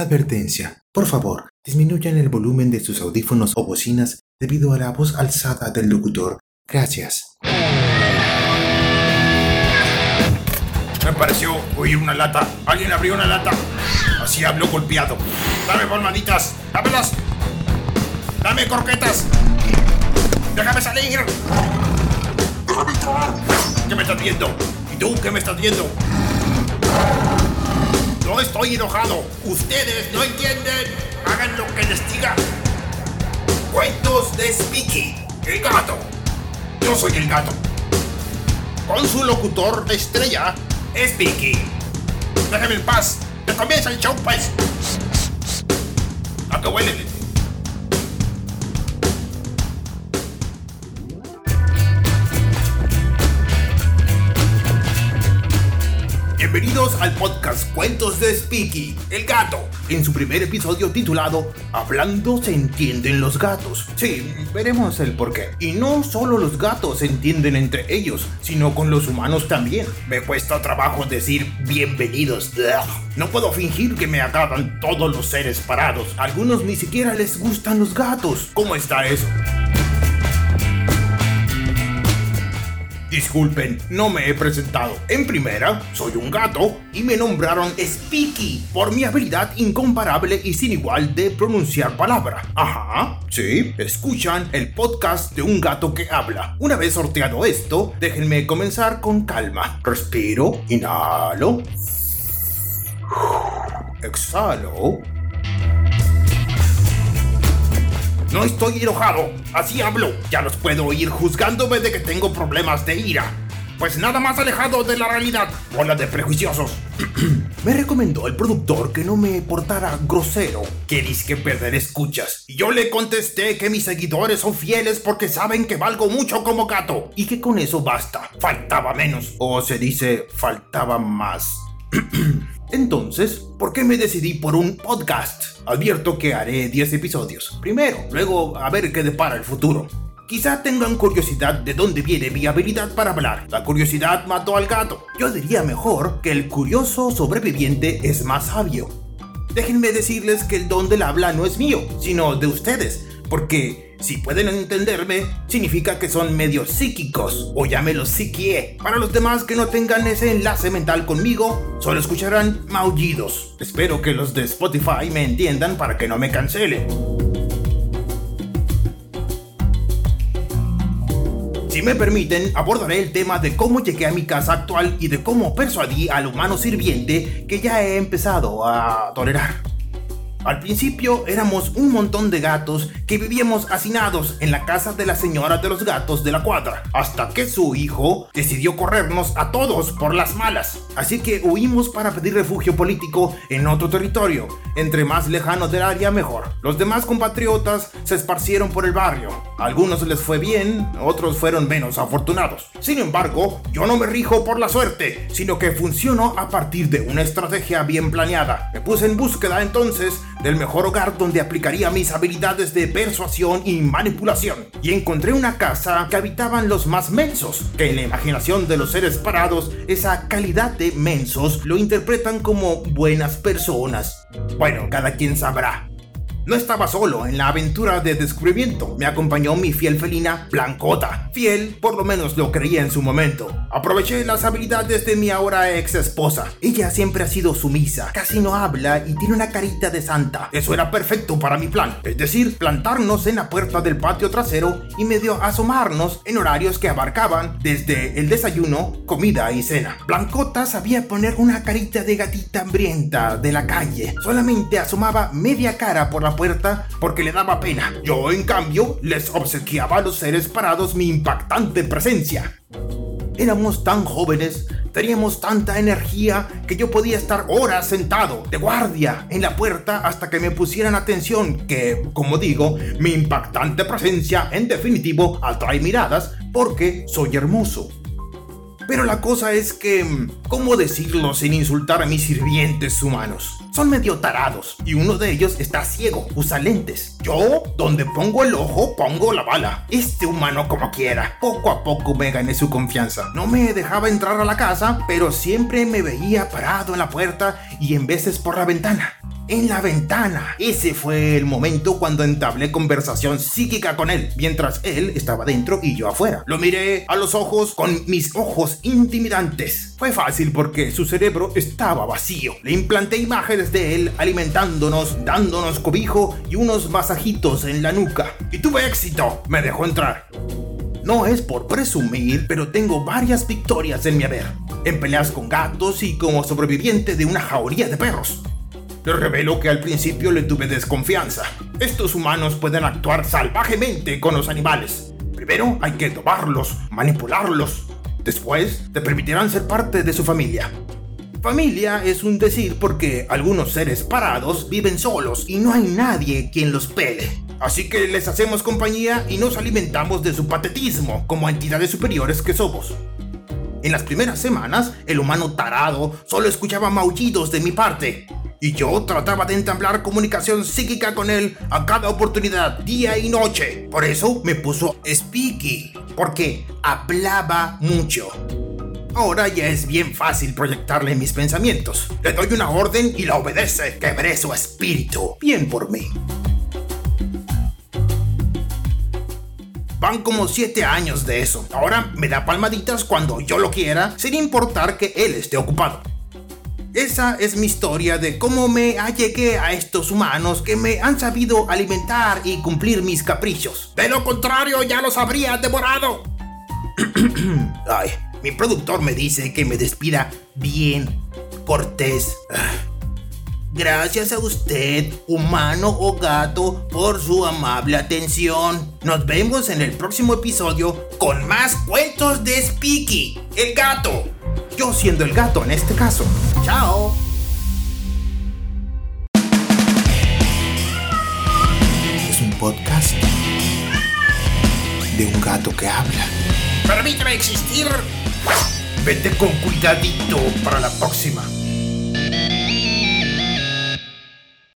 Advertencia. Por favor, disminuyan el volumen de sus audífonos o bocinas debido a la voz alzada del locutor. Gracias. Me pareció oír una lata. Alguien abrió una lata. Así habló golpeado. Dame palmaditas. Dámelas. Dame croquetas. Déjame salir. Déjame entrar. ¿Qué me estás viendo? ¿Y tú qué me estás viendo? Estoy enojado. Ustedes no entienden. Hagan lo que les diga. Cuentos de Speaky, el gato. Yo soy el gato. Con su locutor estrella, Speaky. Déjame en paz. Que comienza el show, pues. ¿A qué huele? Bienvenidos al podcast Cuentos de Speaky, el gato, en su primer episodio titulado Hablando se entienden los gatos. Sí, veremos el porqué. Y no solo los gatos se entienden entre ellos, sino con los humanos también. Me cuesta trabajo decir bienvenidos. No puedo fingir que me acaban todos los seres parados. algunos ni siquiera les gustan los gatos. ¿Cómo está eso? Disculpen, no me he presentado. En primera, soy un gato y me nombraron Speaky por mi habilidad incomparable y sin igual de pronunciar palabra. Ajá, sí, escuchan el podcast de un gato que habla. Una vez sorteado esto, déjenme comenzar con calma. Respiro, inhalo. Exhalo. No estoy enojado, así hablo. Ya los puedo oír juzgándome de que tengo problemas de ira. Pues nada más alejado de la realidad. Bola de prejuiciosos. me recomendó el productor que no me portara grosero, que que perder escuchas. Y yo le contesté que mis seguidores son fieles porque saben que valgo mucho como gato. Y que con eso basta. Faltaba menos. O se dice, faltaba más. Entonces, ¿por qué me decidí por un podcast? Advierto que haré 10 episodios. Primero, luego a ver qué depara el futuro. Quizá tengan curiosidad de dónde viene mi habilidad para hablar. La curiosidad mató al gato. Yo diría mejor que el curioso sobreviviente es más sabio. Déjenme decirles que el don del habla no es mío, sino de ustedes, porque si pueden entenderme, significa que son medio psíquicos, o llámelo psiquie. Para los demás que no tengan ese enlace mental conmigo, solo escucharán maullidos. Espero que los de Spotify me entiendan para que no me cancele. Si me permiten, abordaré el tema de cómo llegué a mi casa actual y de cómo persuadí al humano sirviente que ya he empezado a tolerar. Al principio éramos un montón de gatos que vivíamos hacinados en la casa de la señora de los gatos de la cuadra, hasta que su hijo decidió corrernos a todos por las malas. Así que huimos para pedir refugio político en otro territorio, entre más lejano del área mejor. Los demás compatriotas se esparcieron por el barrio. algunos les fue bien, otros fueron menos afortunados. Sin embargo, yo no me rijo por la suerte, sino que funciono a partir de una estrategia bien planeada. Me puse en búsqueda entonces del mejor hogar donde aplicaría mis habilidades de persuasión y manipulación. Y encontré una casa que habitaban los más mensos, que en la imaginación de los seres parados, esa calidad de mensos lo interpretan como buenas personas. Bueno, cada quien sabrá. No estaba solo en la aventura de descubrimiento, me acompañó mi fiel felina Blancota. Fiel, por lo menos lo creía en su momento. Aproveché las habilidades de mi ahora ex esposa. Ella siempre ha sido sumisa, casi no habla y tiene una carita de santa. Eso era perfecto para mi plan, es decir, plantarnos en la puerta del patio trasero y medio asomarnos en horarios que abarcaban desde el desayuno, comida y cena. Blancota sabía poner una carita de gatita hambrienta de la calle. Solamente asomaba media cara por la porque le daba pena. Yo, en cambio, les obsequiaba a los seres parados mi impactante presencia. Éramos tan jóvenes, teníamos tanta energía que yo podía estar horas sentado de guardia en la puerta hasta que me pusieran atención, que, como digo, mi impactante presencia en definitivo atrae miradas porque soy hermoso. Pero la cosa es que, ¿cómo decirlo sin insultar a mis sirvientes humanos? Son medio tarados y uno de ellos está ciego, usa lentes. Yo, donde pongo el ojo, pongo la bala. Este humano como quiera. Poco a poco me gané su confianza. No me dejaba entrar a la casa, pero siempre me veía parado en la puerta y en veces por la ventana. En la ventana. Ese fue el momento cuando entablé conversación psíquica con él, mientras él estaba dentro y yo afuera. Lo miré a los ojos con mis ojos intimidantes. Fue fácil porque su cerebro estaba vacío. Le implanté imágenes de él alimentándonos, dándonos cobijo y unos masajitos en la nuca. Y tuve éxito. Me dejó entrar. No es por presumir, pero tengo varias victorias en mi haber. En peleas con gatos y como sobreviviente de una jauría de perros. Le revelo que al principio le tuve desconfianza. Estos humanos pueden actuar salvajemente con los animales. Primero hay que tomarlos, manipularlos. Después te permitirán ser parte de su familia. Familia es un decir porque algunos seres parados viven solos y no hay nadie quien los pele. Así que les hacemos compañía y nos alimentamos de su patetismo como entidades superiores que somos. En las primeras semanas, el humano tarado solo escuchaba maullidos de mi parte, y yo trataba de entablar comunicación psíquica con él a cada oportunidad, día y noche. Por eso me puso Speaky, porque hablaba mucho. Ahora ya es bien fácil proyectarle mis pensamientos. Le doy una orden y la obedece. Quebré su espíritu. Bien por mí. Van como 7 años de eso. Ahora me da palmaditas cuando yo lo quiera, sin importar que él esté ocupado. Esa es mi historia de cómo me allegué a estos humanos que me han sabido alimentar y cumplir mis caprichos. De lo contrario, ya los habría devorado. Ay, mi productor me dice que me despida bien, cortés. Gracias a usted, humano o gato, por su amable atención. Nos vemos en el próximo episodio con más cuentos de Speaky, el gato. Yo siendo el gato en este caso. Chao. Es un podcast de un gato que habla. Permíteme existir. Vete con cuidadito para la próxima.